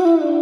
Oh.